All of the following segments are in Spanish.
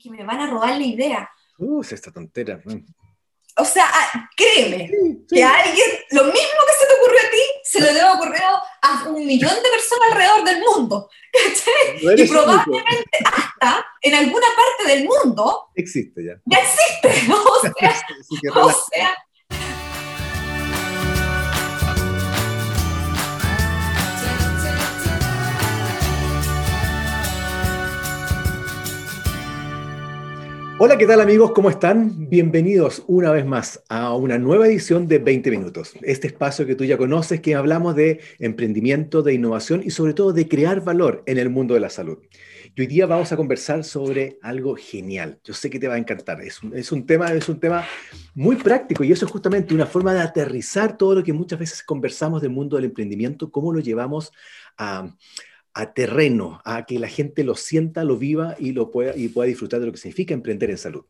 que me van a robar la idea. Uh, esta tontera. O sea, ah, créeme, que a alguien, lo mismo que se te ocurrió a ti, se le debe ocurrir a un millón de personas alrededor del mundo. y probablemente hasta en alguna parte del mundo. Existe ya. Ya existe. O sea, Hola, ¿qué tal amigos? ¿Cómo están? Bienvenidos una vez más a una nueva edición de 20 Minutos. Este espacio que tú ya conoces, que hablamos de emprendimiento, de innovación y sobre todo de crear valor en el mundo de la salud. Y hoy día vamos a conversar sobre algo genial. Yo sé que te va a encantar. Es un, es un, tema, es un tema muy práctico y eso es justamente una forma de aterrizar todo lo que muchas veces conversamos del mundo del emprendimiento, cómo lo llevamos a a terreno, a que la gente lo sienta, lo viva y, lo pueda, y pueda disfrutar de lo que significa emprender en salud.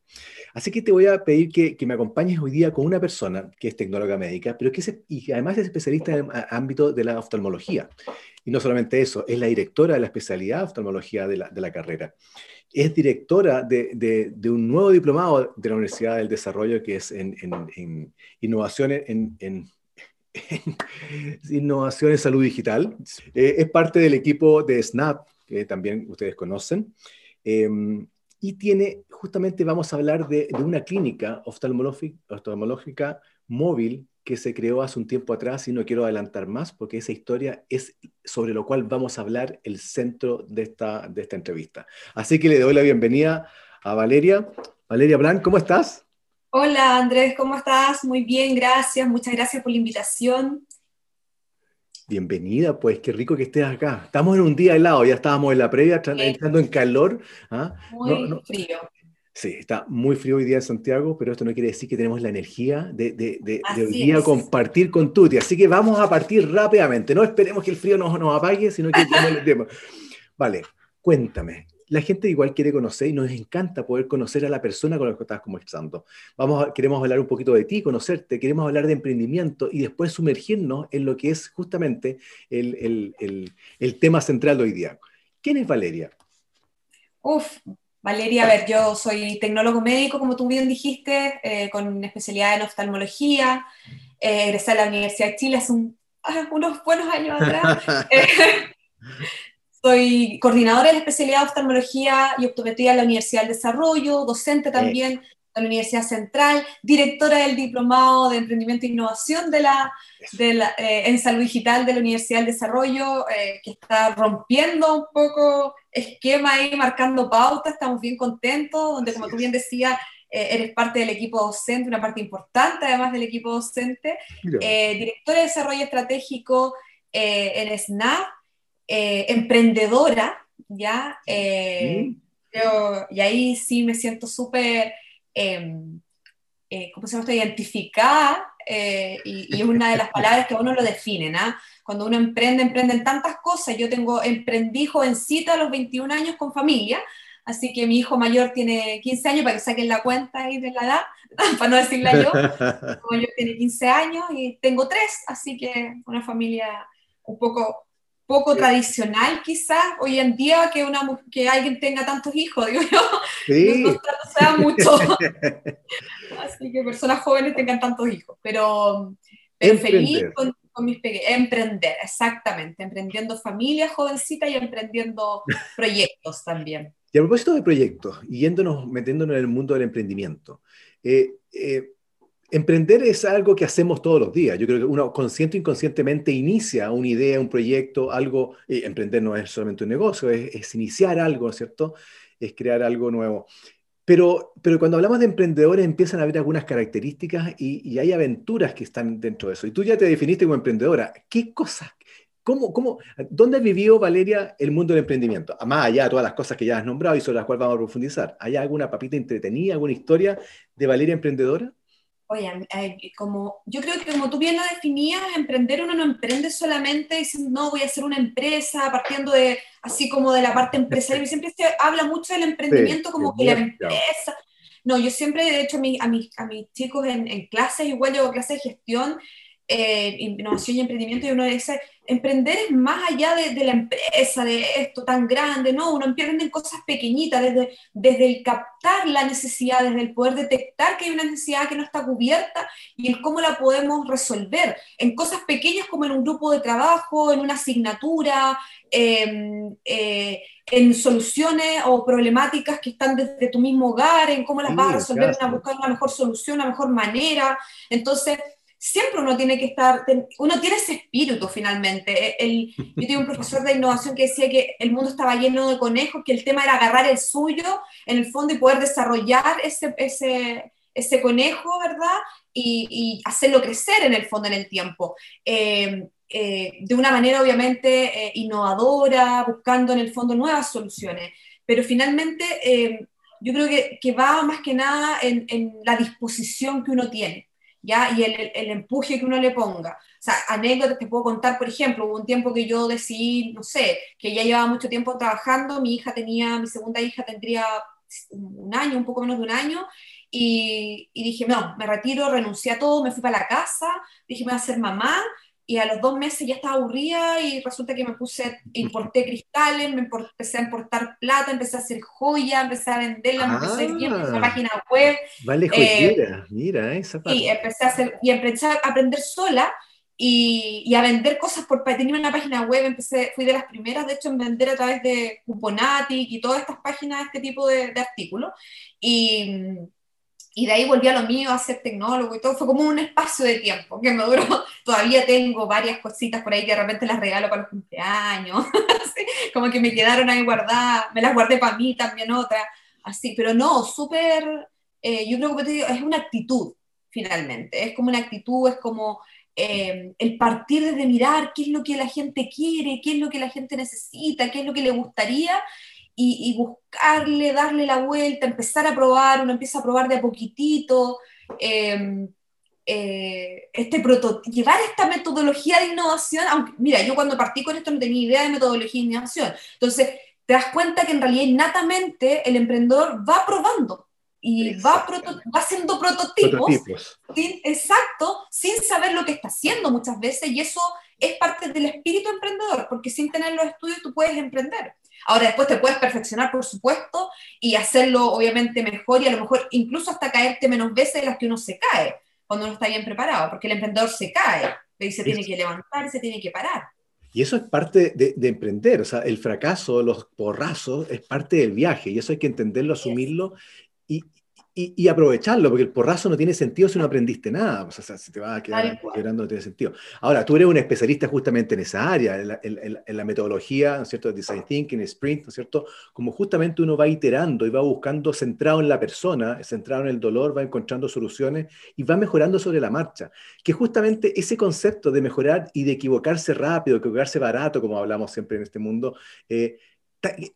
Así que te voy a pedir que, me acompañes hoy día con una persona que es tecnóloga médica, pero que y además es especialista en el ámbito de la oftalmología. Y no solamente eso, es la directora de la especialidad de oftalmología de la, carrera. Es directora de, un nuevo diplomado de la Universidad del Desarrollo que es en, en, en innovación en Innovación en Salud Digital. Eh, es parte del equipo de Snap, que también ustedes conocen. Em, y tiene, justamente vamos a hablar de, una clínica oftalmológica, móvil que se creó hace un tiempo atrás y no quiero adelantar más porque esa historia es sobre lo cual vamos a hablar el centro de esta, de esta entrevista. Así que le doy la bienvenida a Valeria. Valeria Blanc, ¿cómo estás? Hola Andrés, ¿cómo estás? Muy bien, gracias. Muchas gracias por la invitación. Bienvenida, pues qué rico que estés acá. Estamos en un día helado, ya estábamos en la previa, entrando en calor. ¿ah? Muy frío. Sí, está muy frío hoy día en Santiago, pero esto no quiere decir que tenemos la energía de, de, hoy día compartir con Tuti. Así que vamos a partir rápidamente. No esperemos que el frío nos, nos apague, sino que el tema. Vale, cuéntame, la gente igual quiere conocer y nos encanta poder conocer a la persona con la que estás conversando. Vamos queremos hablar un poquito de ti, conocerte, queremos hablar de emprendimiento y después sumergirnos en lo que es justamente el, tema central de hoy día. ¿Quién es Valeria? Uf, Valeria, a ver, yo soy tecnólogo médico, como tú bien dijiste, eh, con especialidad en oftalmología. Eh, egresé a la Universidad de Chile hace unos buenos años atrás. Soy coordinadora de la especialidad de oftalmología y optometría en la Universidad del Desarrollo, docente también de la Universidad Central, directora del Diplomado de Emprendimiento e Innovación de la, eh, en Salud Digital de la Universidad del Desarrollo, eh, que está rompiendo un poco esquema ahí, marcando pautas, estamos bien contentos, donde como tú bien decías, eh, eres parte del equipo docente, una parte importante además del equipo docente, directora de Desarrollo Estratégico en SNAP, eh, emprendedora, ¿ya? Eh, y ahí sí me siento súper, em, eh, ¿cómo se llama? Identificada y, y, es una de las palabras que a uno lo definen, ¿ah? Cuando uno emprende, emprenden tantas cosas. Yo tengo, emprendí jovencita a los 21 años con familia, así que mi hijo mayor tiene 15 años, para que saquen la cuenta ahí de la edad, para no decirla yo. Mi mayor tiene 15 años y tengo tres, así que una familia un poco poco tradicional quizás hoy en día que, una, que alguien tenga tantos hijos, digo yo, sí. no, sea mucho. Así que personas jóvenes tengan tantos hijos, pero, feliz con, mis pequeños. Emprender, exactamente, emprendiendo familias jovencitas y emprendiendo proyectos también. Y a propósito de proyectos, y yéndonos, metiéndonos en el mundo del emprendimiento, eh, eh, Emprender es algo que hacemos todos los días. Yo creo que uno consciente o inconscientemente inicia una idea, un proyecto, algo. emprender no es solamente un negocio, es, iniciar algo, ¿cierto? Es crear algo nuevo. Pero, pero cuando hablamos de emprendedores empiezan a haber algunas características y, hay aventuras que están dentro de eso. Y tú ya te definiste como emprendedora. ¿Qué cosas? ¿Cómo, cómo, ¿Dónde vivió Valeria el mundo del emprendimiento? Más allá de todas las cosas que ya has nombrado y sobre las cuales vamos a profundizar. ¿Hay alguna papita entretenida, alguna historia de Valeria emprendedora? Oye, como, yo creo que como tú bien lo definías, emprender uno no emprende solamente diciendo, no, voy a hacer una empresa, partiendo de, así como de la parte empresarial. Siempre se habla mucho del emprendimiento como que la empresa. No, yo siempre, de hecho, a, mis, a mis, chicos en, en clases, igual llevo clases de gestión, eh, innovación y emprendimiento, y uno dice, emprender es más allá de, la empresa, de esto tan grande, ¿no? Uno emprende en cosas pequeñitas, desde, desde el captar la necesidad, desde el poder detectar que hay una necesidad que no está cubierta y el cómo la podemos resolver, en cosas pequeñas como en un grupo de trabajo, en una asignatura, em, eh, en soluciones o problemáticas que están desde tu mismo hogar, en cómo las vas a resolver, a buscar una mejor solución, una mejor manera. Entonces, siempre uno tiene que estar, uno tiene ese espíritu finalmente. El, yo tengo un profesor de innovación que decía que el mundo estaba lleno de conejos, que el tema era agarrar el suyo en el fondo y poder desarrollar ese, ese, ese conejo, ¿verdad? Y, hacerlo crecer en el fondo en el tiempo. Eh, eh, de una manera obviamente eh, innovadora, buscando en el fondo nuevas soluciones. Pero finalmente yo creo que, que, va más que nada en, en la disposición que uno tiene. ¿Ya? Y el, el, empuje que uno le ponga. O sea, anécdotas te puedo contar, por ejemplo, hubo un tiempo que yo decidí, no sé, que ya llevaba mucho tiempo trabajando, mi hija tenía, mi segunda hija tendría un año, un poco menos de un año, y, dije, no, me retiro, renuncié a todo, me fui para la casa, dije, me voy a ser mamá, y a los dos meses ya estaba aburrida y resulta que me puse, importé cristales, me empecé a importar plata, empecé a hacer joya, empecé a venderla, me empecé a la ah. página web. Vale, joyera, eh, mira esa parte. Y empecé a, hacer, y empecé a aprender sola y, y, a vender cosas por tenía una página web, empecé, fui de las primeras, de hecho, en vender a través de Cuponatic y todas estas páginas, este tipo de, de artículos. Y y de ahí volví a lo mío a ser tecnólogo y todo, fue como un espacio de tiempo que me duró, todavía tengo varias cositas por ahí que de repente las regalo para los cumpleaños, como que me quedaron ahí guardadas, me las guardé para mí también otras, así, pero no, súper, eh, yo creo que te digo, es una actitud finalmente, es como una actitud, es como eh, el partir desde mirar qué es lo que la gente quiere, qué es lo que la gente necesita, qué es lo que le gustaría y, buscarle, darle la vuelta, empezar a probar, uno empieza a probar de a poquitito, em, eh, este llevar esta metodología de innovación, aunque, mira, yo cuando partí con esto no tenía idea de metodología de innovación, entonces te das cuenta que en realidad innatamente el emprendedor va probando y va, va haciendo prototipos, exacto, sin saber lo que está haciendo muchas veces, y eso es parte del espíritu emprendedor, porque sin tener los estudios tú puedes emprender. Ahora después te puedes perfeccionar, por supuesto, y hacerlo obviamente mejor y a lo mejor incluso hasta caerte menos veces de las que uno se cae cuando uno está bien preparado, porque el emprendedor se cae y se tiene que levantar y se tiene que parar. Y eso es parte de, emprender, o sea, el fracaso, los porrazos, es parte del viaje y eso hay que entenderlo, asumirlo y, y, aprovecharlo, porque el porrazo no tiene sentido si no aprendiste nada. O sea, si te vas a quedar no tiene sentido. Ahora, tú eres un especialista justamente en esa área, en la, metodología, ¿no es cierto? Design Thinking, Sprint, ¿no es cierto? Como justamente uno va iterando y va buscando centrado en la persona, centrado en el dolor, va encontrando soluciones y va mejorando sobre la marcha. Que justamente ese concepto de mejorar y de equivocarse rápido, equivocarse barato, como hablamos siempre en este mundo, eh,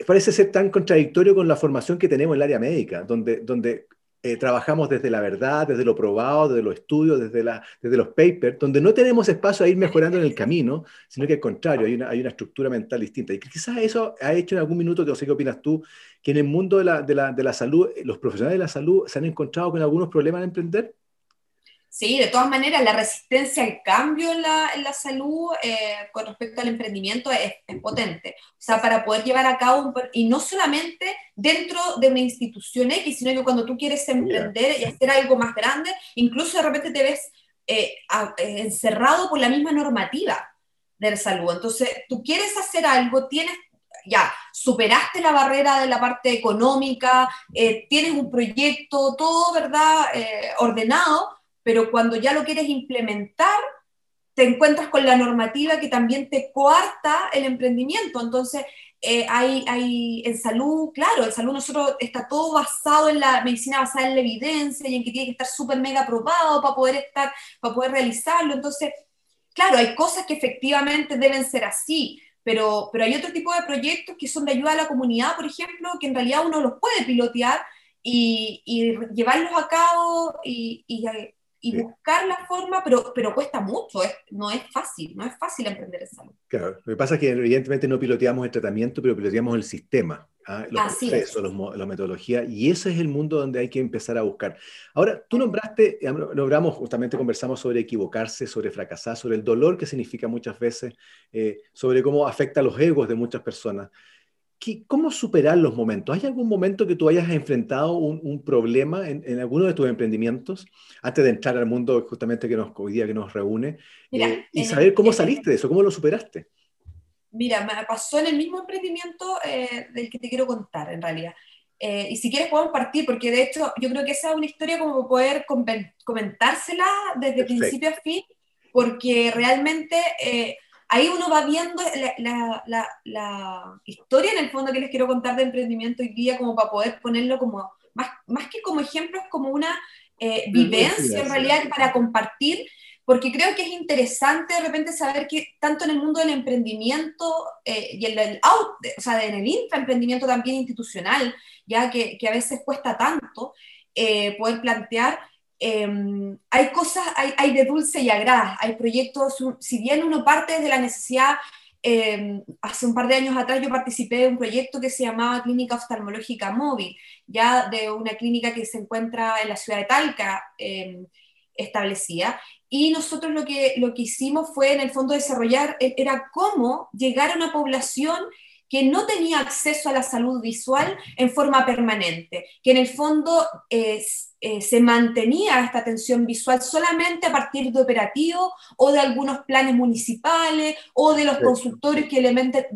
parece ser tan contradictorio con la formación que tenemos en el área médica, donde, donde eh, trabajamos desde la verdad, desde lo probado, desde los estudios, desde, los papers, donde no tenemos espacio a ir mejorando en el camino, sino que al contrario, hay una, estructura mental distinta. Y quizás eso ha hecho en algún minuto, no sé qué opinas tú, que en el mundo de la, salud, los profesionales de la salud se han encontrado con algunos problemas de emprender. Sí, de todas maneras, la resistencia al cambio en la, en la salud eh, con respecto al emprendimiento es, es, potente. O sea, para poder llevar a cabo, un, y no solamente dentro de una institución X, sino que cuando tú quieres emprender y hacer algo más grande, incluso de repente te ves eh, eh, encerrado por la misma normativa de la salud. Entonces, tú quieres hacer algo, tienes ya, superaste la barrera de la parte económica, tienes un proyecto, todo, ¿verdad?, ordenado, pero cuando ya lo quieres implementar, te encuentras con la normativa que también te coarta el emprendimiento. Entonces, eh, hay, hay, en salud, claro, en salud nosotros está todo basado en la medicina basada en la evidencia y en que tiene que estar súper mega aprobado para poder estar, para poder realizarlo. Entonces, claro, hay cosas que efectivamente deben ser así, pero, pero hay otro tipo de proyectos que son de ayuda a la comunidad, por ejemplo, que en realidad uno los puede pilotear y, llevarlos a cabo y, y y buscar la forma, pero, pero cuesta mucho, no es fácil, no es fácil emprender en salud. Claro, lo que pasa es que evidentemente no piloteamos el tratamiento, pero piloteamos el sistema. ¿ah? los procesos, la metodología, y ese es el mundo donde hay que empezar a buscar. Ahora, tú nombraste, nombramos, justamente conversamos sobre equivocarse, sobre fracasar, sobre el dolor que significa muchas veces, eh, sobre cómo afecta a los egos de muchas personas. ¿Cómo superar los momentos? ¿Hay algún momento que tú hayas enfrentado un, problema en, alguno de tus emprendimientos antes de entrar al mundo justamente que nos, hoy día que nos reúne? Eh, y saber cómo saliste de eso, cómo lo superaste. Mira, me pasó en el mismo emprendimiento eh, del que te quiero contar, en realidad. Eh, y si quieres podemos partir, porque de hecho yo creo que esa es una historia como poder comentársela desde principio a fin, porque realmente eh, ahí uno va viendo la, la, la, historia en el fondo que les quiero contar de emprendimiento hoy día, como para poder ponerlo como, más, más que como ejemplo, es como una vivencia en realidad para compartir porque creo que es interesante de repente saber que tanto en el mundo del emprendimiento eh, y en el out, o sea, en el intraemprendimiento también institucional, ya que, que a veces cuesta tanto eh, poder plantear, em, hay cosas, hay, hay, de dulce y agrada, hay proyectos, si bien uno parte de la necesidad, em, hace un par de años atrás yo participé de un proyecto que se llamaba Clínica Oftalmológica Móvil, ya de una clínica que se encuentra en la ciudad de Talca em, establecida, y nosotros lo que, lo que hicimos fue, en el fondo, desarrollar, e, era cómo llegar a una población que no tenía acceso a la salud visual en forma permanente, que en el fondo es eh, se mantenía esta atención visual solamente a partir de operativos o de algunos planes municipales o de los consultorios que elementan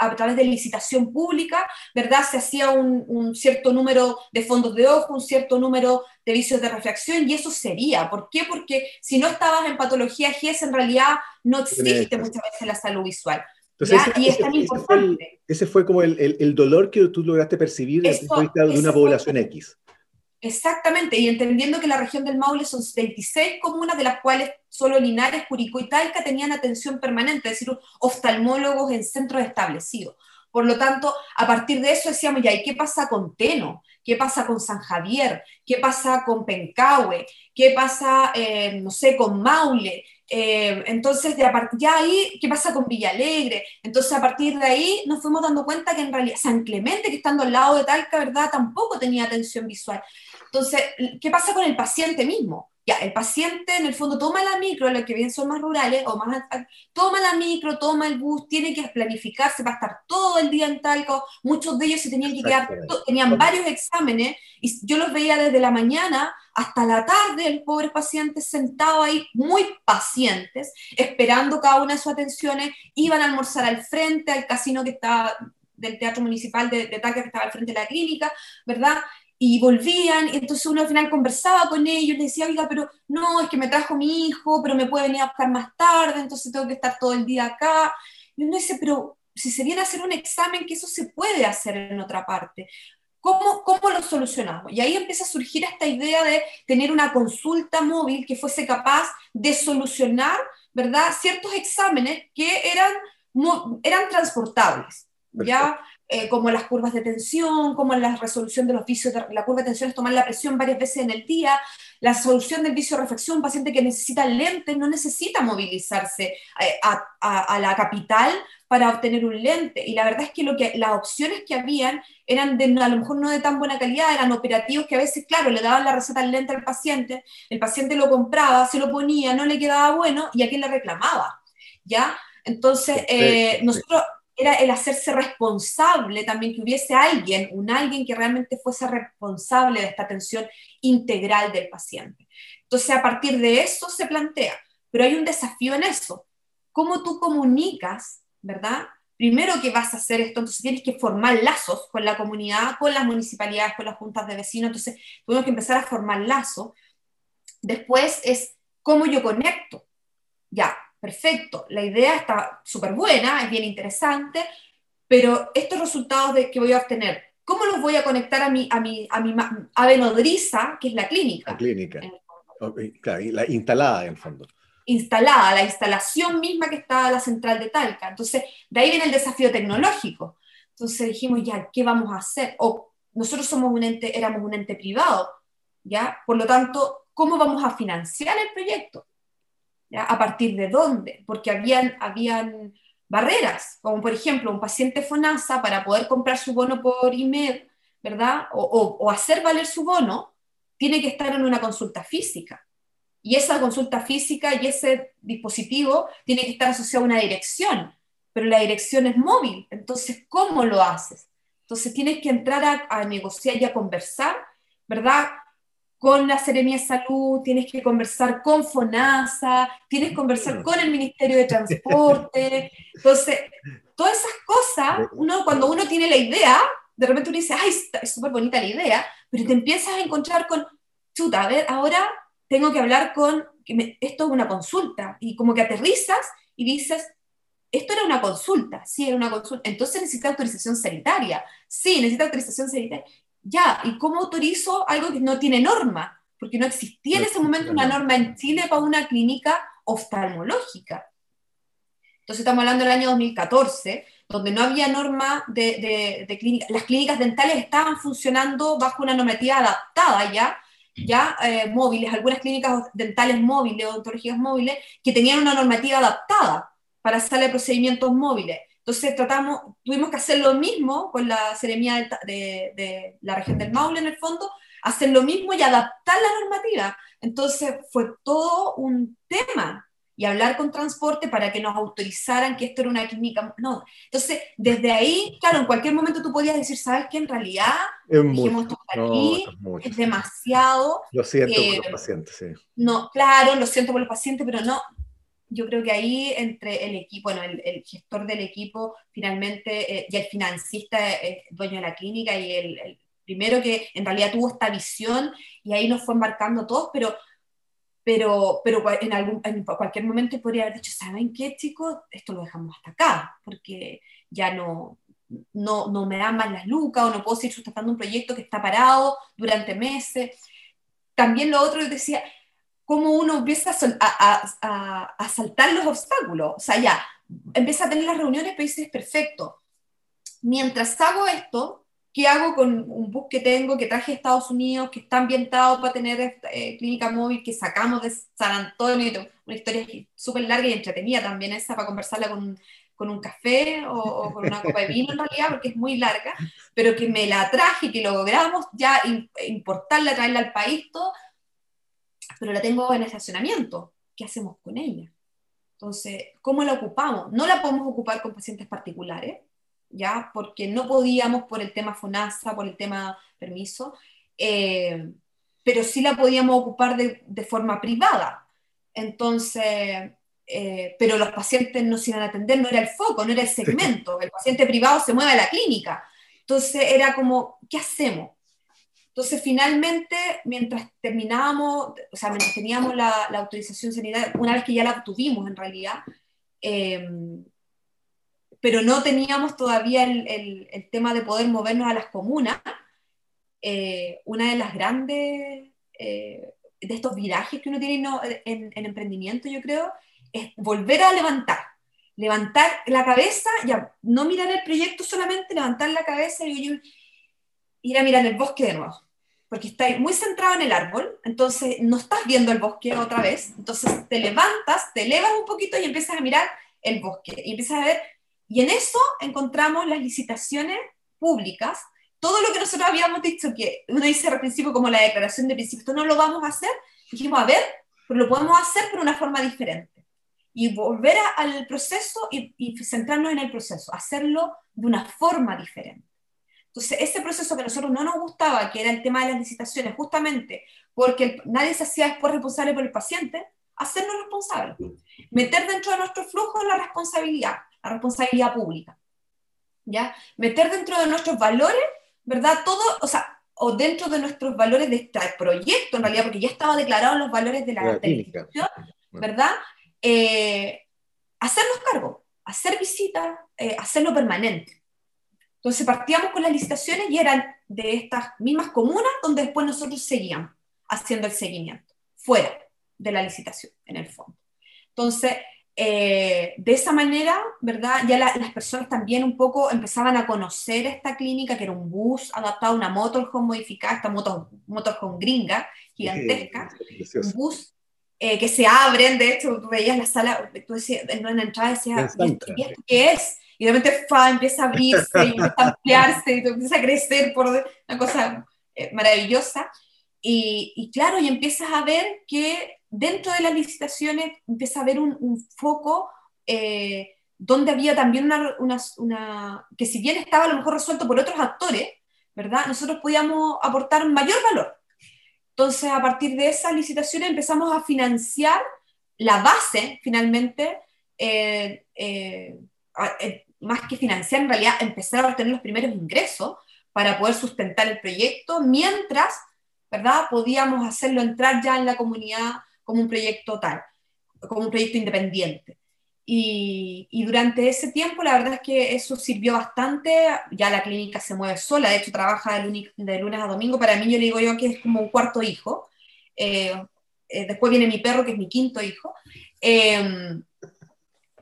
a través de licitación pública, ¿verdad? Se hacía un, cierto número de fondos de ojo, un cierto número de vicios de refracción y eso sería. ¿Por qué? Porque si no estabas en patología GES, en realidad no existe muchas veces la salud visual. Ese, y es tan importante. Ese fue, como el, dolor que tú lograste percibir de una población X. Exactamente, y entendiendo que la región del Maule son 26 comunas, de las cuales solo Linares, Curicó y Talca tenían atención permanente, es decir, oftalmólogos en centros establecidos. Por lo tanto, a partir de eso decíamos, ya, ¿y qué pasa con Teno? ¿Qué pasa con San Javier? ¿Qué pasa con Pencahue? ¿Qué pasa, eh, no sé, con Maule? Eh, entonces, de a ya ahí, ¿qué pasa con Villalegre? Entonces, a partir de ahí nos fuimos dando cuenta que en realidad San Clemente, que estando al lado de Talca, ¿verdad? Tampoco tenía atención visual. Entonces, ¿qué pasa con el paciente mismo? Ya, el paciente en el fondo toma la micro, los que bien son más rurales, o más, toma la micro, toma el bus, tiene que planificarse para estar todo el día en Talco, muchos de ellos se tenían que quedar, tenían varios exámenes, y yo los veía desde la mañana hasta la tarde, el pobre paciente sentado ahí, muy pacientes, esperando cada una de sus atenciones, iban a almorzar al frente, al casino que estaba del Teatro Municipal de, de que estaba al frente de la clínica, ¿verdad? Y volvían, y entonces uno al final conversaba con ellos, les decía, oiga, pero no, es que me trajo mi hijo, pero me puede venir a buscar más tarde, entonces tengo que estar todo el día acá. Y uno dice, pero si se viene a hacer un examen, que eso se puede hacer en otra parte. ¿Cómo, ¿Cómo lo solucionamos? Y ahí empieza a surgir esta idea de tener una consulta móvil que fuese capaz de solucionar, ¿verdad?, ciertos exámenes que eran, eran transportables. ¿ya? Eh, como las curvas de tensión, como la resolución de los vicios, de, la curva de tensión es tomar la presión varias veces en el día, la solución del vicio de reflexión, un paciente que necesita lente no necesita movilizarse eh, a, la capital para obtener un lente. Y la verdad es que, lo que las opciones que habían eran de, a lo mejor no de tan buena calidad, eran operativos que a veces, claro, le daban la receta al lente al paciente, el paciente lo compraba, se lo ponía, no le quedaba bueno y a quién le reclamaba. ¿Ya? Entonces, eh, nosotros era el hacerse responsable también, que hubiese alguien, un alguien que realmente fuese responsable de esta atención integral del paciente. Entonces, a partir de eso se plantea, pero hay un desafío en eso. ¿Cómo tú comunicas, verdad? Primero que vas a hacer esto, entonces tienes que formar lazos con la comunidad, con las municipalidades, con las juntas de vecinos, entonces tenemos que empezar a formar lazos. Después es cómo yo conecto. Ya, perfecto, la idea está súper buena, es bien interesante, pero estos resultados de, que voy a obtener, ¿cómo los voy a conectar a mi, a mi, a mi ave nodriza, que es la clínica? La clínica. claro, la instalada en el fondo. Instalada, la instalación misma que está la central de Talca. Entonces, de ahí viene el desafío tecnológico. Entonces dijimos, ya, ¿qué vamos a hacer? O nosotros somos un ente, éramos un ente privado, ¿ya? Por lo tanto, ¿cómo vamos a financiar el proyecto? ¿A partir de dónde? Porque habían, habían barreras, como por ejemplo un paciente FONASA para poder comprar su bono por IMED, ¿verdad? O, hacer valer su bono, tiene que estar en una consulta física. Y esa consulta física y ese dispositivo tiene que estar asociado a una dirección, pero la dirección es móvil. Entonces, ¿cómo lo haces? Entonces, tienes que entrar a, a negociar y a conversar, ¿verdad? Con la Seremia de Salud, tienes que conversar con FONASA, tienes que conversar con el Ministerio de Transporte. Entonces, todas esas cosas, uno, cuando uno tiene la idea, de repente uno dice, ay, es súper bonita la idea, pero te empiezas a encontrar con, chuta, a ver, ahora tengo que hablar con, esto es una consulta, y como que aterrizas y dices, esto era una consulta, sí, era una consulta, entonces necesita autorización sanitaria, sí, necesita autorización sanitaria, ya, ¿y cómo autorizo algo que no tiene norma? Porque no existía en ese momento una norma en Chile para una clínica oftalmológica. Entonces estamos hablando del año 2014, donde no había norma de, de, clínica. Las clínicas dentales estaban funcionando bajo una normativa adaptada ya, ya eh, móviles, algunas clínicas dentales móviles, odontológicas móviles, que tenían una normativa adaptada para hacer procedimientos móviles. Entonces tratamos, tuvimos que hacer lo mismo con la seremía de, la región del Maule en el fondo, hacer lo mismo y adaptar la normativa. Entonces fue todo un tema y hablar con transporte para que nos autorizaran que esto era una clínica. No, entonces desde ahí, claro, en cualquier momento tú podías decir, ¿sabes qué? En realidad, es, mucho, aquí, es, demasiado. Lo siento por los pacientes, sí. No, claro, lo siento por los pacientes, pero no, yo creo que ahí entre el equipo, bueno, el, gestor del equipo finalmente eh, y el financista, eh, dueño de la clínica y el, primero que en realidad tuvo esta visión y ahí nos fue embarcando todos, pero, pero, pero en, algún, en cualquier momento podría haber dicho, ¿saben qué chicos? Esto lo dejamos hasta acá, porque ya no, no, no me dan más las lucas o no puedo seguir sustentando un proyecto que está parado durante meses. También lo otro, yo decía, cómo uno empieza a, saltar los obstáculos. O sea, ya, empieza a tener las reuniones, pero dices, perfecto. Mientras hago esto, ¿qué hago con un bus que tengo, que traje de Estados Unidos, que está ambientado para tener eh, clínica móvil, que sacamos de San Antonio? Una historia súper larga y entretenida también esa, para conversarla con, un café o, con una copa de vino en realidad, porque es muy larga, pero que me la traje, que logramos ya importarla, traerla al país, todo, pero la tengo en estacionamiento. ¿Qué hacemos con ella? Entonces, ¿cómo la ocupamos? No la podemos ocupar con pacientes particulares, ¿ya? Porque no podíamos por el tema FONASA, por el tema permiso, eh, pero sí la podíamos ocupar de, forma privada. Entonces, eh, pero los pacientes no se iban a atender, no era el foco, no era el segmento. El paciente privado se mueve a la clínica. Entonces era como, ¿qué hacemos? Entonces, finalmente, mientras terminábamos, o sea, mientras teníamos la, autorización sanitaria, una vez que ya la obtuvimos en realidad, eh, pero no teníamos todavía el, tema de poder movernos a las comunas, eh, una de las grandes, eh, de estos virajes que uno tiene en, en, emprendimiento, yo creo, es volver a levantar. Levantar la cabeza, ya no mirar el proyecto solamente, levantar la cabeza y ir a mirar el bosque de nuevo porque estás muy centrado en el árbol, entonces no estás viendo el bosque otra vez, entonces te levantas, te elevas un poquito y empiezas a mirar el bosque, y empiezas a ver, y en eso encontramos las licitaciones públicas, todo lo que nosotros habíamos dicho, que uno dice al principio como la declaración de principio, esto no lo vamos a hacer, dijimos, a ver, pero lo podemos hacer por una forma diferente. Y volver al proceso y, y centrarnos en el proceso, hacerlo de una forma diferente. Entonces, ese proceso que a nosotros no nos gustaba, que era el tema de las licitaciones, justamente porque nadie se hacía después responsable por el paciente, hacernos responsables. Meter dentro de nuestro flujo la responsabilidad, la responsabilidad pública. ¿Ya? Meter dentro de nuestros valores, ¿verdad? Todo, o sea, o dentro de nuestros valores de este proyecto, en realidad, porque ya estaba declarados los valores de la, institución, ¿verdad? Eh, hacernos cargo, hacer visitas, eh, hacerlo permanente. Entonces partíamos con las licitaciones y eran de estas mismas comunas donde después nosotros seguíamos haciendo el seguimiento, fuera de la licitación, en el fondo. Entonces, eh, de esa manera, ¿verdad? Ya las personas también un poco empezaban a conocer esta clínica, que era un bus adaptado a una motorhome modificada, esta moto, motorhome gringa, gigantesca, un bus eh, que se abren, de hecho, tú veías la sala, tú decías, en una entrada decías, ¿y esto qué es? Y de repente fa, empieza a abrirse y empieza a ampliarse y empieza a crecer por una cosa eh, maravillosa. Y, y, claro, y empiezas a ver que dentro de las licitaciones empieza a haber un, un foco eh, donde había también una, una, una, que si bien estaba a lo mejor resuelto por otros actores, ¿verdad? Nosotros podíamos aportar mayor valor. Entonces, a partir de esas licitaciones empezamos a financiar la base, finalmente, eh, eh, eh, más que financiar, en realidad empezar a obtener los primeros ingresos para poder sustentar el proyecto, mientras, ¿verdad? Podíamos hacerlo entrar ya en la comunidad como un proyecto tal, como un proyecto independiente. Y, durante ese tiempo la verdad es que eso sirvió bastante, ya la clínica se mueve sola, de hecho trabaja de, lunes a domingo, para mí yo le digo yo que es como un cuarto hijo, eh, eh, después viene mi perro que es mi quinto hijo, em,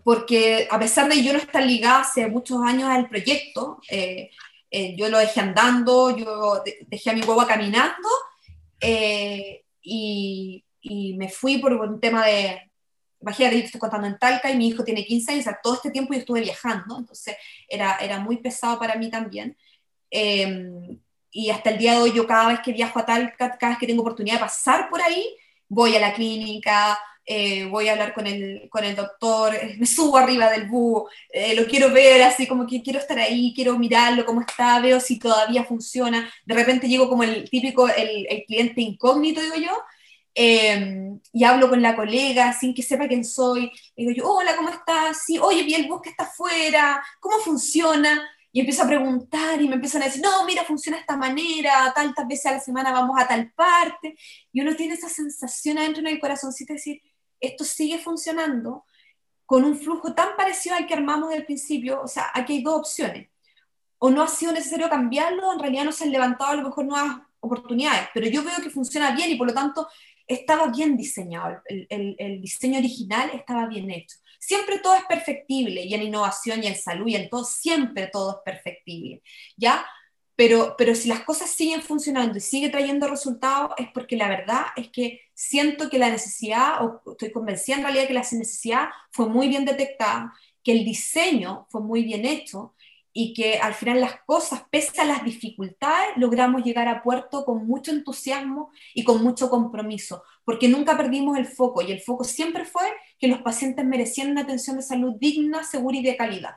porque a pesar de yo no estar ligada hace muchos años al proyecto, eh, yo lo dejé andando, yo dejé a mi guagua caminando y, y me fui por un tema de, imagínate, yo estoy contando en Talca y mi hijo tiene 15 años, o sea, todo este tiempo yo estuve viajando, entonces era, era muy pesado para mí también. Em, y hasta el día de hoy yo cada vez que viajo a Talca, cada vez que tengo oportunidad de pasar por ahí, voy a la clínica, eh, voy a hablar con el, con el doctor, eh, me subo arriba del búho, eh, lo quiero ver, así como que quiero estar ahí, quiero mirarlo, cómo está, veo si todavía funciona. De repente llego como el típico, el, cliente incógnito, digo yo, Em, y hablo con la colega sin que sepa quién soy. Y digo yo, hola, ¿cómo estás? Sí, oye, vi el bus que está afuera, ¿cómo funciona? Y empiezo a preguntar y me empiezan a decir, no, mira, funciona de esta manera, tantas veces a la semana vamos a tal parte. Y uno tiene esa sensación adentro en el corazoncito de decir, esto sigue funcionando con un flujo tan parecido al que armamos del principio. O sea, aquí hay dos opciones. O no ha sido necesario cambiarlo, en realidad no se han levantado a lo mejor nuevas oportunidades, pero yo veo que funciona bien y por lo tanto estaba bien diseñado, el, el, diseño original estaba bien hecho. Siempre todo es perfectible, y en innovación, y en salud, y en todo, siempre todo es perfectible, ¿ya? Pero, pero si las cosas siguen funcionando y sigue trayendo resultados, es porque la verdad es que siento que la necesidad, o estoy convencida en realidad que la necesidad fue muy bien detectada, que el diseño fue muy bien hecho, y que al final las cosas, pese a las dificultades, logramos llegar a puerto con mucho entusiasmo y con mucho compromiso, porque nunca perdimos el foco y el foco siempre fue que los pacientes merecían una atención de salud digna, segura y de calidad.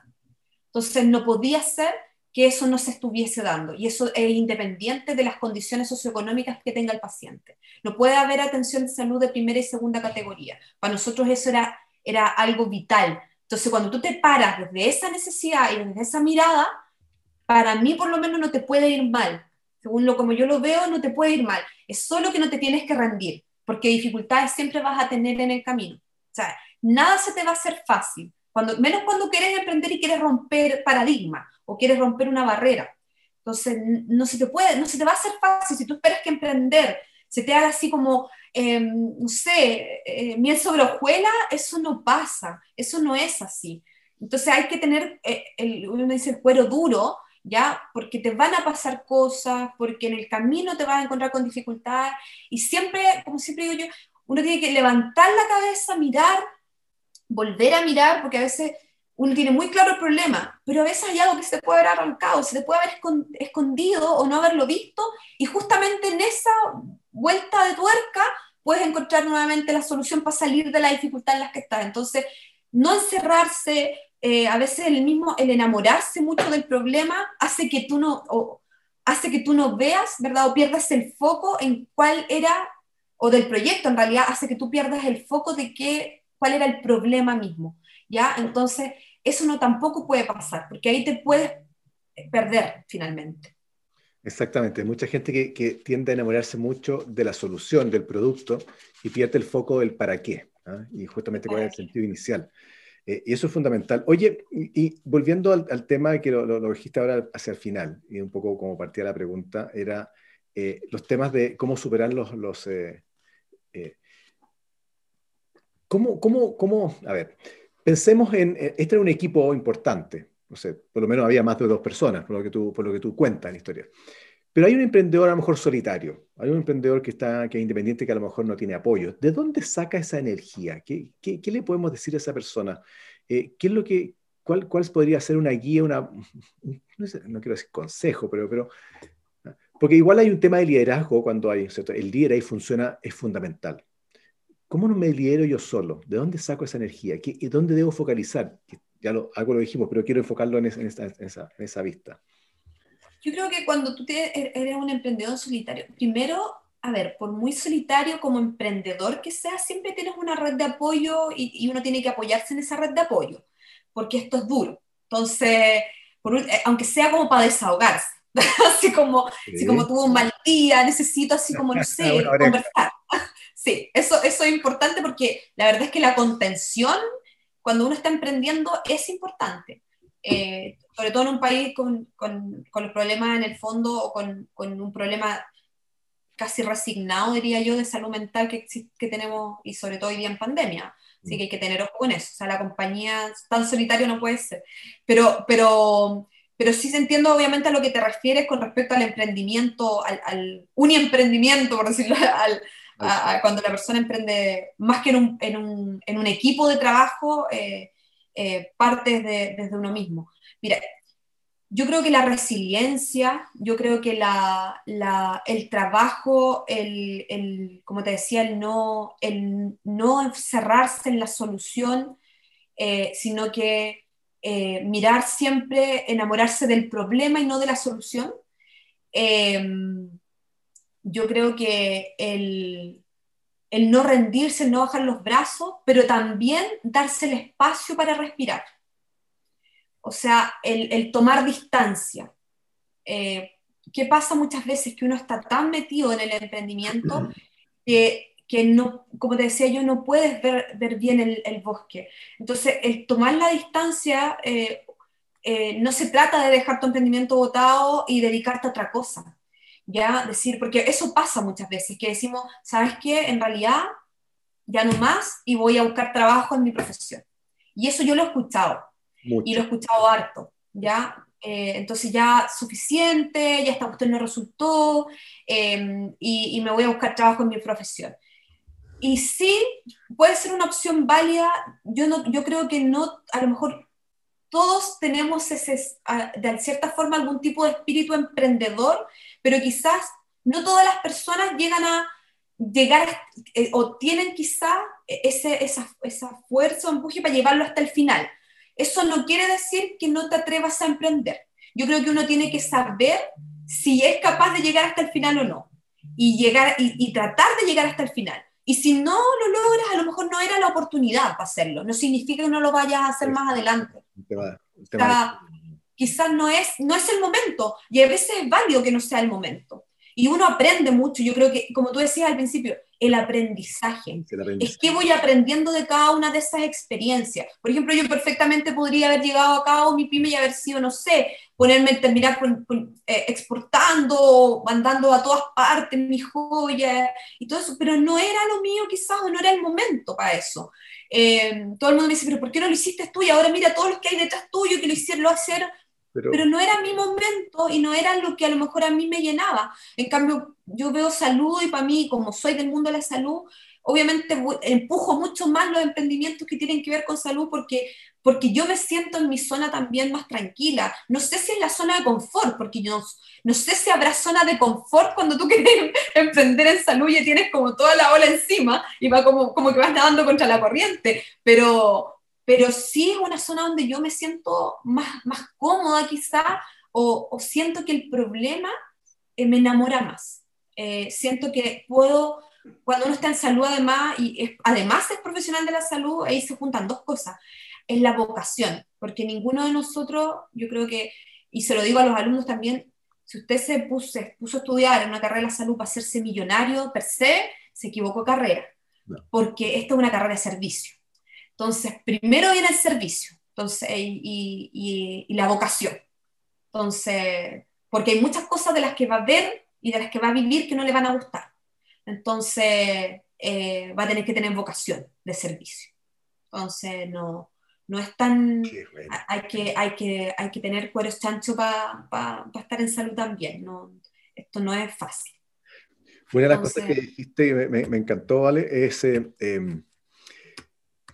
Entonces no podía ser que eso no se estuviese dando y eso es independiente de las condiciones socioeconómicas que tenga el paciente. No puede haber atención de salud de primera y segunda categoría. Para nosotros eso era, era algo vital entonces, cuando tú te paras desde esa necesidad y desde esa mirada, para mí por lo menos no te puede ir mal. Según lo como yo lo veo, no te puede ir mal. Es solo que no te tienes que rendir, porque dificultades siempre vas a tener en el camino. O sea, nada se te va a hacer fácil. Cuando, menos cuando quieres emprender y quieres romper paradigma o quieres romper una barrera. Entonces, no se te puede, no se te va a hacer fácil. Si tú esperas que emprender se te haga así como Em, no sé, eh, miel sobre hojuela, eso no pasa, eso no es así. Entonces hay que tener, eh, el, uno dice el cuero duro, ¿ya? Porque te van a pasar cosas, porque en el camino te vas a encontrar con dificultades, y siempre, como siempre digo yo, uno tiene que levantar la cabeza, mirar, volver a mirar, porque a veces uno tiene muy claro el problema, pero a veces hay algo que se puede haber arrancado, se te puede haber escondido o no haberlo visto, y justamente en esa vuelta de tuerca puedes encontrar nuevamente la solución para salir de la dificultad en la que estás. Entonces, no encerrarse, eh, a veces el mismo, el enamorarse mucho del problema hace que tú no, hace que tú no veas, ¿verdad? O pierdas el foco en cuál era, o del proyecto en realidad, hace que tú pierdas el foco de qué, cuál era el problema mismo, ¿ya? Entonces, eso no tampoco puede pasar, porque ahí te puedes perder finalmente. Exactamente, mucha gente que, tiende a enamorarse mucho de la solución, del producto, y pierde el foco del para qué, ¿ah? y justamente cuál es el sentido inicial. Eh, y eso es fundamental. Oye, y, volviendo al, tema que lo, dijiste ahora hacia el final, y un poco como partía la pregunta, era eh, los temas de cómo superar los... los eh, ¿cómo, cómo, cómo, a ver, pensemos en, este era un equipo importante, no sé, por lo menos había más de dos personas, por lo que tú, por lo que tú cuentas en la historia. Pero hay un emprendedor a lo mejor solitario, hay un emprendedor que, está, que es independiente que a lo mejor no tiene apoyo. ¿De dónde saca esa energía? ¿Qué, qué, qué le podemos decir a esa persona? Eh, ¿Qué es lo que, cuál, cuál podría ser una guía, una, no, quiero decir consejo, pero, pero, porque igual hay un tema de liderazgo cuando hay, el líder ahí funciona, es fundamental. ¿Cómo no me lidero yo solo? ¿De dónde saco esa energía? ¿Qué, ¿Y dónde debo focalizar? Ya lo, algo lo dijimos, pero quiero enfocarlo en, en, esa, en esa vista. Yo creo que cuando tú er, eres un emprendedor solitario, primero, a ver, por muy solitario como emprendedor que seas, siempre tienes una red de apoyo y, uno tiene que apoyarse en esa red de apoyo, porque esto es duro. Entonces, eh, aunque sea como para desahogarse, así como, si como tuvo un mal día, necesito así como, no sé, conversar. Sí, eso, eso es importante porque la verdad es que la contención, cuando uno está emprendiendo, es importante. Eh, sobre todo en un país con, con, con, los problemas en el fondo o con, con, un problema casi resignado, diría yo, de salud mental que, que tenemos y sobre todo hoy día en pandemia. Así que hay que tener ojo con eso. O sea, la compañía tan solitaria no puede ser. Pero, pero, pero sí se entiende obviamente a lo que te refieres con respecto al emprendimiento, al, al emprendimiento por decirlo, al, a, cuando la persona emprende más que en un, en un, en un equipo de trabajo. Eh, eh, partes de, desde uno mismo. Mira, yo creo que la resiliencia, yo creo que la, el trabajo, el, el, como te decía, el no, el no cerrarse en la solución, eh, sino que eh, mirar siempre, enamorarse del problema y no de la solución. Yo creo que el, el no rendirse, el no bajar los brazos, pero también darse el espacio para respirar. O sea, el, tomar distancia. Eh, ¿Qué pasa muchas veces? Que uno está tan metido en el emprendimiento que, que no, como te decía yo, no puedes ver, ver bien el, bosque. Entonces, el tomar la distancia eh, eh, no se trata de dejar tu emprendimiento botado y dedicarte a otra cosa ya decir, porque eso pasa muchas veces, que decimos, ¿sabes qué? En realidad ya no más y voy a buscar trabajo en mi profesión. Y eso yo lo he escuchado, y lo he escuchado harto, ¿ya? Eh, entonces ya suficiente, ya esta cuestión no resultó, em, y, y, me voy a buscar trabajo en mi profesión. Y sí, puede ser una opción válida, yo, no, yo creo que no, a lo mejor todos tenemos ese, de cierta forma algún tipo de espíritu emprendedor, pero quizás no todas las personas llegan a llegar eh, o tienen quizá ese, esa, esa fuerza o empuje para llevarlo hasta el final. Eso no quiere decir que no te atrevas a emprender. Yo creo que uno tiene que saber si es capaz de llegar hasta el final o no. Y, llegar, y tratar de llegar hasta el final. Y si no lo logras, a lo mejor no era la oportunidad para hacerlo. No significa que no lo vayas a hacer más adelante. Quizás no es, no es el momento. Y a veces es válido que no sea el momento. Y uno aprende mucho. Yo creo que, como tú decías al principio, el aprendizaje. Es que voy aprendiendo de cada una de esas experiencias. Por ejemplo, yo perfectamente podría haber llegado a cabo mi pyme y haber sido, no sé, ponerme, terminar eh, exportando, mandando a todas partes mis joyas y todo eso, pero no era lo mío quizás o no era el momento para eso. Eh, todo el mundo me dice, pero ¿por qué no lo hiciste tú? Y ahora mira todos los que hay detrás tuyo que lo hicieron, lo hicieron pero, no era mi momento y no era lo que a lo mejor a mí me llenaba. En cambio, yo veo salud y para mí, como soy del mundo de la salud, obviamente empujo mucho más los emprendimientos que tienen que ver con salud porque, porque yo me siento en mi zona también más tranquila. No sé si es la zona de confort, porque yo no, sé si habrá zona de confort cuando tú quieres emprender en salud y tienes como toda la ola encima y va como, como que vas nadando contra la corriente, pero pero sí es una zona donde yo me siento más, más cómoda quizá o, siento que el problema eh, me enamora más. Eh, siento que puedo, cuando uno está en salud además, y además es profesional de la salud, ahí se juntan dos cosas. Es la vocación, porque ninguno de nosotros, yo creo que, y se lo digo a los alumnos también, si usted se puso, puso a estudiar en una carrera de la salud para hacerse millonario per se, se equivocó carrera, porque esta es una carrera de servicio. Entonces, primero viene el servicio entonces, y, la vocación. Entonces, porque hay muchas cosas de las que va a ver y de las que va a vivir que no le van a gustar. Entonces, eh, va a tener que tener vocación de servicio. Entonces, no, no es tan... hay, que, hay, que, hay que tener cueros chancho para estar en salud también. ¿no? esto no es fácil. Una de las cosas que dijiste y me, encantó, ¿vale? Es, eh, em,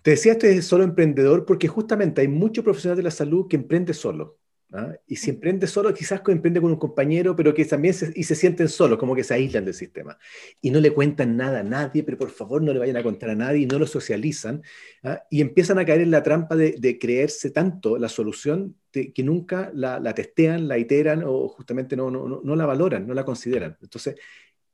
te decía, este es solo emprendedor porque justamente hay muchos profesionales de la salud que emprenden solo. ¿ah? Y si emprende solo, quizás emprende con un compañero, pero que también se, y se sienten solos, como que se aíslan del sistema. Y no le cuentan nada a nadie, pero por favor no le vayan a contar a nadie y no lo socializan. ¿ah? Y empiezan a caer en la trampa de, creerse tanto la solución que nunca la, testean, la iteran o justamente no, no, no, no la valoran, no la consideran. Entonces,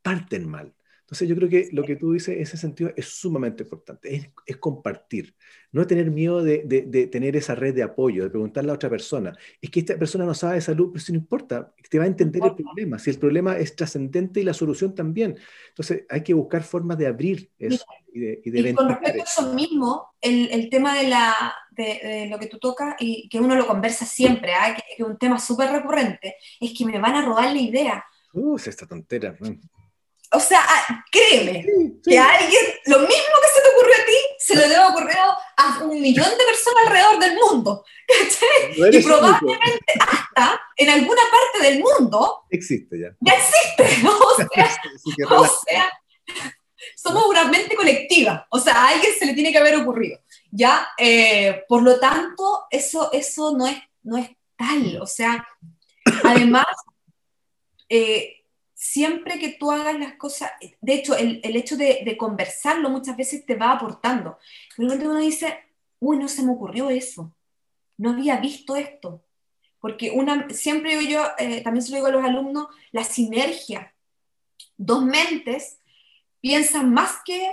parten mal. Entonces yo creo que lo que tú dices en ese sentido es sumamente importante, es, compartir, no tener miedo de, de, tener esa red de apoyo, de preguntarle a otra persona. Es que esta persona no sabe de salud, pero eso no importa, te va a entender el problema, si el problema es trascendente y la solución también. Entonces hay que buscar formas de abrir eso y de, y con respecto a eso mismo, el, el tema de, la, de, lo que tú tocas y que uno lo conversa siempre, ¿eh? que, es un tema súper recurrente, es que me van a robar la idea. Uh, esta tontera. O sea, ah, créeme, que a alguien, lo mismo que se te ocurrió a ti, se le debe ocurrir a un millón de personas alrededor del mundo. y probablemente hasta en alguna parte del mundo. Existe ya. Ya existe. O sea, somos una mente colectiva. O sea, a alguien se le tiene que haber ocurrido. ¿ya? Eh, por lo tanto, eso, eso no, es, no es tal. O sea, además. Eh, siempre que tú hagas las cosas, de hecho, el, el hecho de, de, conversarlo muchas veces te va aportando. Pero cuando uno dice, uy, no se me ocurrió eso, no había visto esto. Porque una, siempre digo yo, eh, también se lo digo a los alumnos, la sinergia. Dos mentes piensan más que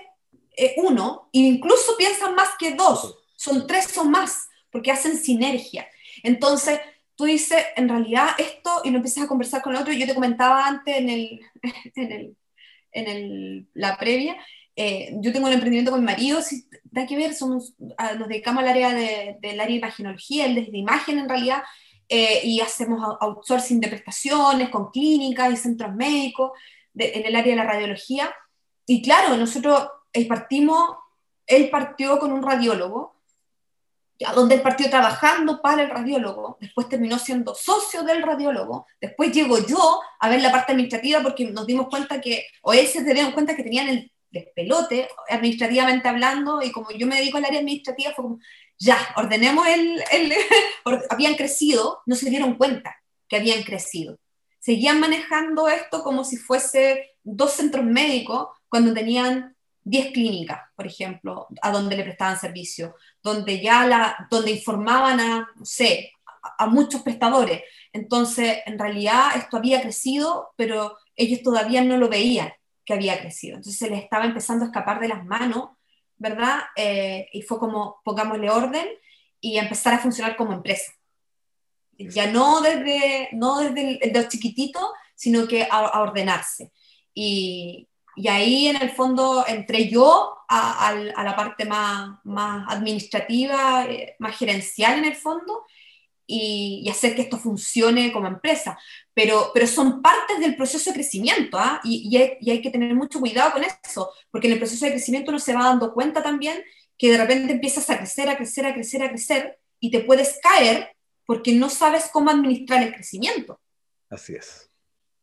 eh, uno, e incluso piensan más que dos. Son tres o más, porque hacen sinergia. Entonces, tú dices, en realidad esto, y no empiezas a conversar con el otro, yo te comentaba antes en, el, en, el, en el, la previa, eh, yo tengo un emprendimiento con mi marido, si da que ver, somos, nos dedicamos al área de, del área de imagenología, el de imagen en realidad, eh, y hacemos outsourcing de prestaciones con clínicas y centros médicos en el área de la radiología. Y claro, nosotros eh, partimos, él partió con un radiólogo, donde él partió trabajando para el radiólogo, después terminó siendo socio del radiólogo, después llego yo a ver la parte administrativa porque nos dimos cuenta que, o él se dieron cuenta que tenían el despelote, administrativamente hablando, y como yo me dedico al área administrativa, fue como, ya, ordenemos el, el habían crecido, no se dieron cuenta que habían crecido. Seguían manejando esto como si fuese dos centros médicos cuando tenían 10 clínicas, por ejemplo, a donde le prestaban servicio, donde ya la, donde informaban a, no sé, a, muchos prestadores. Entonces, en realidad esto había crecido, pero ellos todavía no lo veían que había crecido. Entonces se les estaba empezando a escapar de las manos, ¿verdad? Eh, y fue como, pongámosle orden y empezar a funcionar como empresa. Ya no desde, no desde el, chiquitito, sino que a ordenarse. Y, y ahí en el fondo entré yo a, la parte más, más administrativa, eh, más gerencial en el fondo, y, hacer que esto funcione como empresa. Pero, pero son partes del proceso de crecimiento, y, y, hay, y, hay, que tener mucho cuidado con eso, porque en el proceso de crecimiento uno se va dando cuenta también que de repente empiezas a crecer, a crecer, a crecer, a crecer, y te puedes caer porque no sabes cómo administrar el crecimiento. Así es.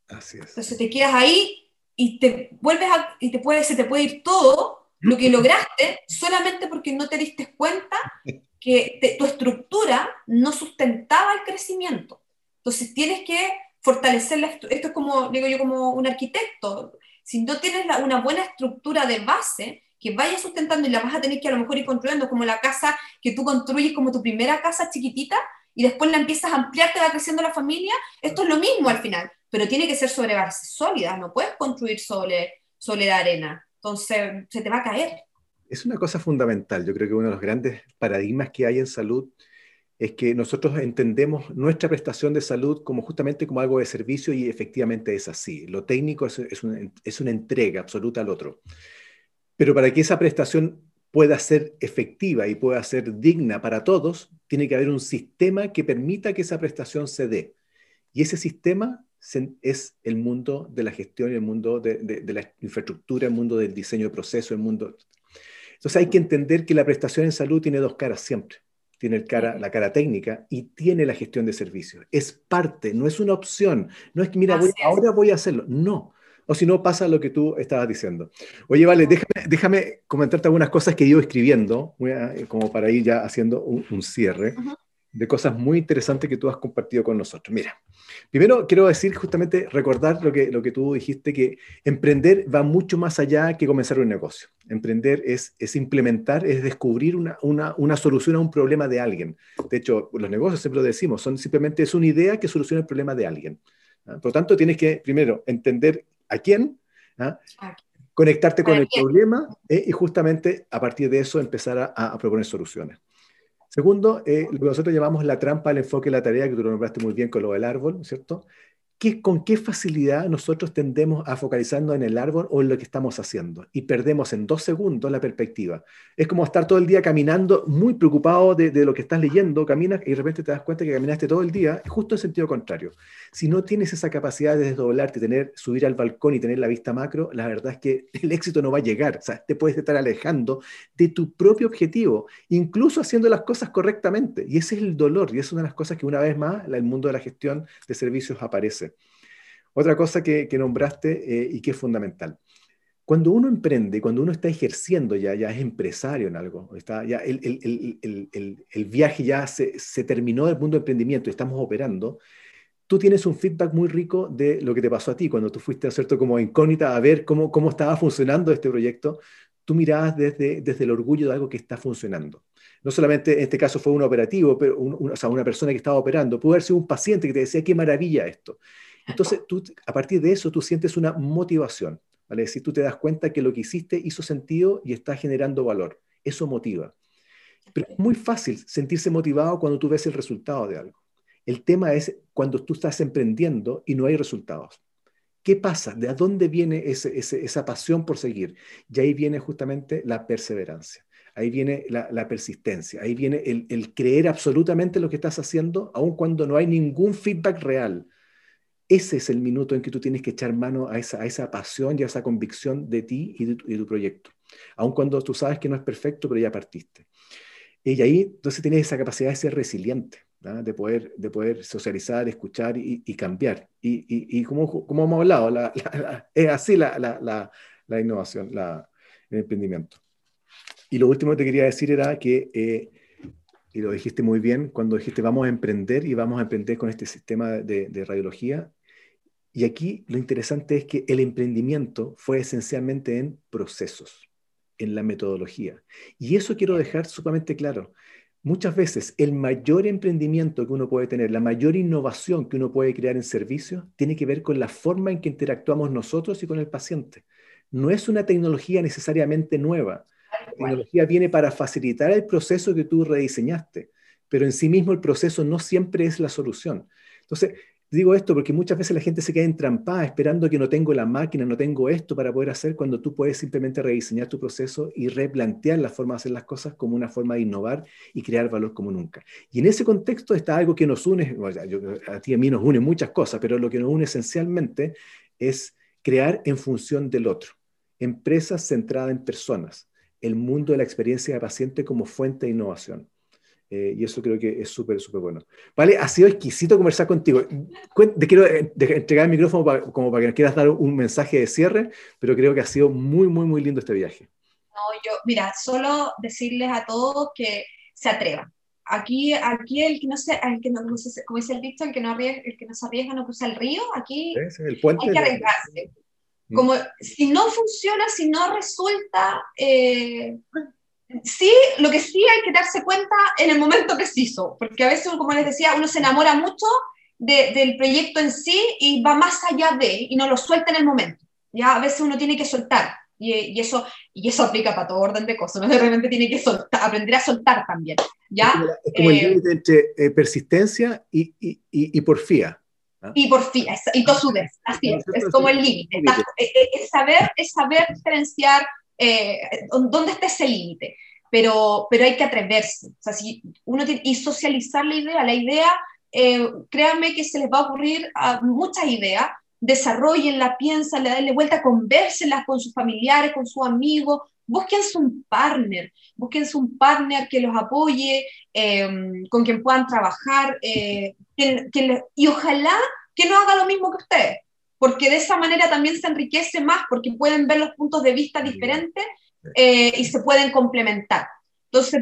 Así es. Entonces te quedas ahí y te vuelves a, y te puede, se te puede ir todo lo que lograste solamente porque no te diste cuenta que tu estructura no sustentaba el crecimiento. Entonces tienes que fortalecer la Esto es como, digo yo, como un arquitecto. Si no tienes una buena estructura de base que vaya sustentando y la vas a tener que a lo mejor ir construyendo, como la casa que tú construyes como tu primera casa chiquitita y después la empiezas a ampliar, te va creciendo la familia, esto es lo mismo al final pero tiene que ser sobre bases sólidas, no puedes construir sobre, sobre la arena, entonces se te va a caer. Es una cosa fundamental, yo creo que uno de los grandes paradigmas que hay en salud es que nosotros entendemos nuestra prestación de salud como justamente como algo de servicio y efectivamente es así. Lo técnico es, es, una, es una entrega absoluta al otro. Pero para que esa prestación pueda ser efectiva y pueda ser digna para todos, tiene que haber un sistema que permita que esa prestación se dé. Y ese sistema es el mundo de la gestión, el mundo de, la infraestructura, el mundo del diseño de procesos, el mundo... Entonces hay que entender que la prestación en salud tiene dos caras siempre. tiene el cara, la cara técnica y tiene la gestión de servicios. Es parte, no es una opción. No es que, mira, ahora voy a hacerlo. No. O si no, pasa lo que tú estabas diciendo. Oye, vale, déjame, comentarte algunas cosas que he ido escribiendo, como para ir ya haciendo un, cierre de cosas muy interesantes que tú has compartido con nosotros. Mira, primero quiero decir justamente, recordar lo que, lo que tú dijiste, que emprender va mucho más allá que comenzar un negocio. Emprender es, es implementar, es descubrir una, una, una, solución a un problema de alguien. De hecho, los negocios siempre lo decimos, son simplemente es una idea que soluciona el problema de alguien. Por lo tanto, tienes que primero entender a quién, ¿ah? conectarte con el problema eh, y justamente a partir de eso empezar a, a proponer soluciones. Segundo, eh, lo que nosotros llamamos la trampa del enfoque de la tarea, que tú lo nombraste muy bien con lo del árbol, ¿cierto? ¿Con qué facilidad nosotros tendemos a focalizarnos en el árbol o en lo que estamos haciendo? Y perdemos en dos segundos la perspectiva. Es como estar todo el día caminando muy preocupado de, lo que estás leyendo, caminas y de repente te das cuenta que caminaste todo el día, justo en sentido contrario. Si no tienes esa capacidad de desdoblarte, tener, subir al balcón y tener la vista macro, la verdad es que el éxito no va a llegar. O sea, te puedes estar alejando de tu propio objetivo, incluso haciendo las cosas correctamente. Y ese es el dolor y es una de las cosas que una vez más el mundo de la gestión de servicios aparece. Otra cosa que, nombraste eh, y que es fundamental. Cuando uno emprende, cuando uno está ejerciendo ya, ya es empresario en algo, está, ya el, el, viaje ya se, se, terminó del mundo de emprendimiento estamos operando, tú tienes un feedback muy rico de lo que te pasó a ti cuando tú fuiste, ¿cierto? Como incógnita a ver cómo, cómo estaba funcionando este proyecto, tú mirabas desde, desde el orgullo de algo que está funcionando. No solamente en este caso fue un operativo, pero o sea, una persona que estaba operando, pudo haber sido un paciente que te decía, qué maravilla esto. Entonces, tú, a partir de eso, tú sientes una motivación, ¿vale? Si tú te das cuenta que lo que hiciste hizo sentido y está generando valor. Eso motiva. Pero es muy fácil sentirse motivado cuando tú ves el resultado de algo. El tema es cuando tú estás emprendiendo y no hay resultados. ¿Qué pasa? ¿De dónde viene esa pasión por seguir? Y ahí viene justamente la perseverancia, ahí viene la, persistencia, ahí viene el, creer absolutamente lo que estás haciendo, aun cuando no hay ningún feedback real. Ese es el minuto en que tú tienes que echar mano a esa, a esa pasión y a esa convicción de ti y de, tu, proyecto. Aun cuando tú sabes que no es perfecto, pero ya partiste. Y ahí entonces tienes esa capacidad de ser resiliente, de, poder, de poder socializar, escuchar y, cambiar. Y, y, como, como hemos hablado, es así la, la, innovación, el emprendimiento. Y lo último que te quería decir era que, eh, y lo dijiste muy bien, cuando dijiste vamos a emprender y vamos a emprender con este sistema de, de radiología, y aquí lo interesante es que el emprendimiento fue esencialmente en procesos, en la metodología. Y eso quiero dejar sumamente claro. Muchas veces el mayor emprendimiento que uno puede tener, la mayor innovación que uno puede crear en servicios, tiene que ver con la forma en que interactuamos nosotros y con el paciente. No es una tecnología necesariamente nueva. La tecnología viene para facilitar el proceso que tú rediseñaste, pero en sí mismo el proceso no siempre es la solución. Entonces, Digo esto porque muchas veces la gente se queda entrampada esperando que no tengo la máquina, no tengo esto para poder hacer, cuando tú puedes simplemente rediseñar tu proceso y replantear la forma de hacer las cosas como una forma de innovar y crear valor como nunca. Y en ese contexto está algo que nos une, a ti y a mí nos une muchas cosas, pero lo que nos une esencialmente es crear en función del otro. Empresas centradas en personas, el mundo de la experiencia de paciente como fuente de innovación. Eh, y eso creo que es súper, súper bueno. Vale, ha sido exquisito conversar contigo. Te quiero eh, entregar el micrófono como para que nos quieras dar un mensaje de cierre, pero creo que ha sido muy, muy, muy lindo este viaje. No, yo, mira, solo decirles a todos que se atrevan. Aquí, aquí el que no se, el que no, como dice el dicho, el que no arriesga, el que no se arriesga no cruza el río. Aquí el puente hay que arriesgarse. Mm. Como si no funciona, si no resulta, eh, sí, lo que sí hay que darse cuenta en el momento preciso, porque a veces, como les decía, uno se enamora mucho del proyecto en sí y va más allá de, y no lo suelta en el momento. Ya a veces uno tiene que soltar, y, eso, y eso aplica para todo orden de cosas, uno de repente tiene que soltar, aprender a soltar también. ¿ya? Es como, el eh, límite entre eh, persistencia y, y, y, porfía. ¿ah? Y porfía, y tosudez, así es, es como el límite. Es saber, es saber diferenciar eh, dónde está ese límite. Pero, pero hay que atreverse. O sea, si uno y socializar la idea. La idea, eh, créanme que se les va a ocurrir a muchas ideas. Desarrollenla, piénsenla, denle vuelta, conversenlas con sus familiares, con sus amigos, búsquense un partner, búsquense un partner que los apoye, em, con quien puedan trabajar, eh, y ojalá que no haga lo mismo que ustedes, porque de esa manera también se enriquece más, porque pueden ver los puntos de vista diferentes eh, y se pueden complementar. Entonces,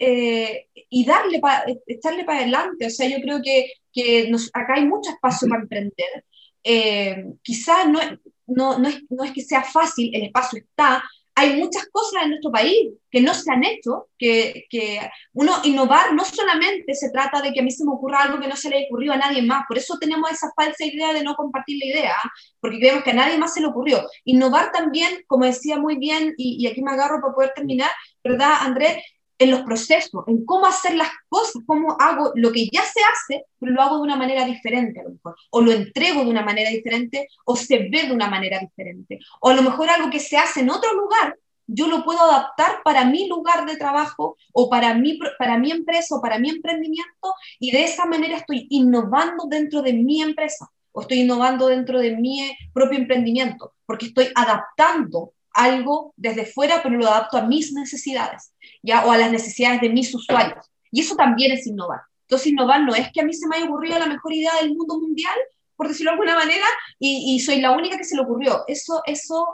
eh, y darle, echarle para adelante, o sea, yo creo que, que acá hay mucho espacio para emprender. Eh, quizás no, no, no, es, no es que sea fácil, el espacio está, hay muchas cosas en nuestro país que no se han hecho, que, que, uno innovar no solamente se trata de que a mí se me ocurra algo que no se le haya ocurrido a nadie más, por eso tenemos esa falsa idea de no compartir la idea, porque creemos que a nadie más se le ocurrió. Innovar también, como decía muy bien, y, y aquí me agarro para poder terminar, ¿verdad, Andrés? En los procesos, en cómo hacer las cosas, cómo hago lo que ya se hace, pero lo hago de una manera diferente a lo mejor, o lo entrego de una manera diferente, o se ve de una manera diferente, o a lo mejor algo que se hace en otro lugar, yo lo puedo adaptar para mi lugar de trabajo o para mi, para mi empresa o para mi emprendimiento y de esa manera estoy innovando dentro de mi empresa o estoy innovando dentro de mi propio emprendimiento porque estoy adaptando algo desde fuera, pero lo adapto a mis necesidades, ¿ya? O a las necesidades de mis usuarios. Y eso también es innovar. Entonces, innovar no es que a mí se me haya ocurrido la mejor idea del mundo mundial, por decirlo de alguna manera, y, soy la única que se le ocurrió. Eso, eso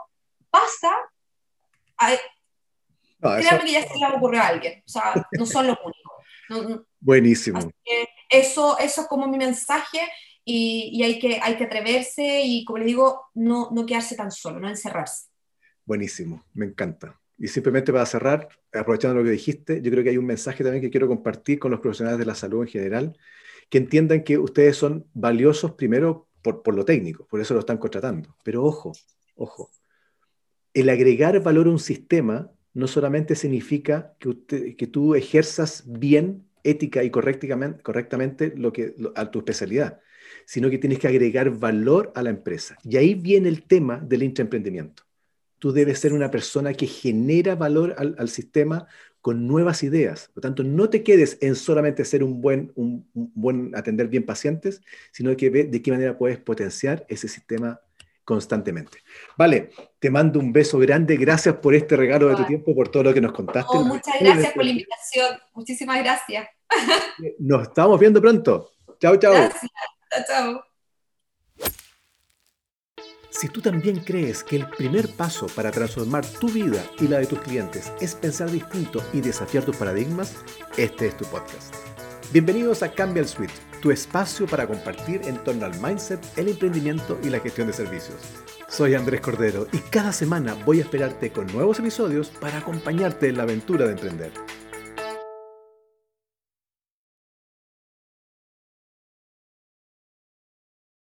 pasa. A, créanme que ya se le ocurrió a alguien. O sea, no son los únicos. Buenísimo. eso, eso es como mi mensaje y, y, hay, que, hay que atreverse y, como les digo, no, no quedarse tan solo, no encerrarse. Buenísimo, me encanta. Y simplemente para cerrar, aprovechando lo que dijiste, yo creo que hay un mensaje también que quiero compartir con los profesionales de la salud en general, que entiendan que ustedes son valiosos primero por, por lo técnico, por eso lo están contratando. Pero ojo, ojo, el agregar valor a un sistema no solamente significa que, tú ejerzas bien, ética y correctamente, correctamente lo que, a tu especialidad, sino que tienes que agregar valor a la empresa. Y ahí viene el tema del intraemprendimiento tú debes ser una persona que genera valor al, sistema con nuevas ideas. Por lo tanto, no te quedes en solamente ser un buen, un, buen atender bien pacientes, sino que ve de qué manera puedes potenciar ese sistema constantemente. Vale, te mando un beso grande. Gracias por este regalo de tu tiempo, por todo lo que nos contaste. Oh, muchas gracias por la invitación. Muchísimas gracias. Nos estamos viendo pronto. Chao, chao. Gracias. Chao, chao. Si tú también crees que el primer paso para transformar tu vida y la de tus clientes es pensar distinto y desafiar tus paradigmas, este es tu podcast. Bienvenidos a Cambia el Switch, tu espacio para compartir en torno al mindset, el emprendimiento y la gestión de servicios. Soy Andrés Cordero y cada semana voy a esperarte con nuevos episodios para acompañarte en la aventura de emprender.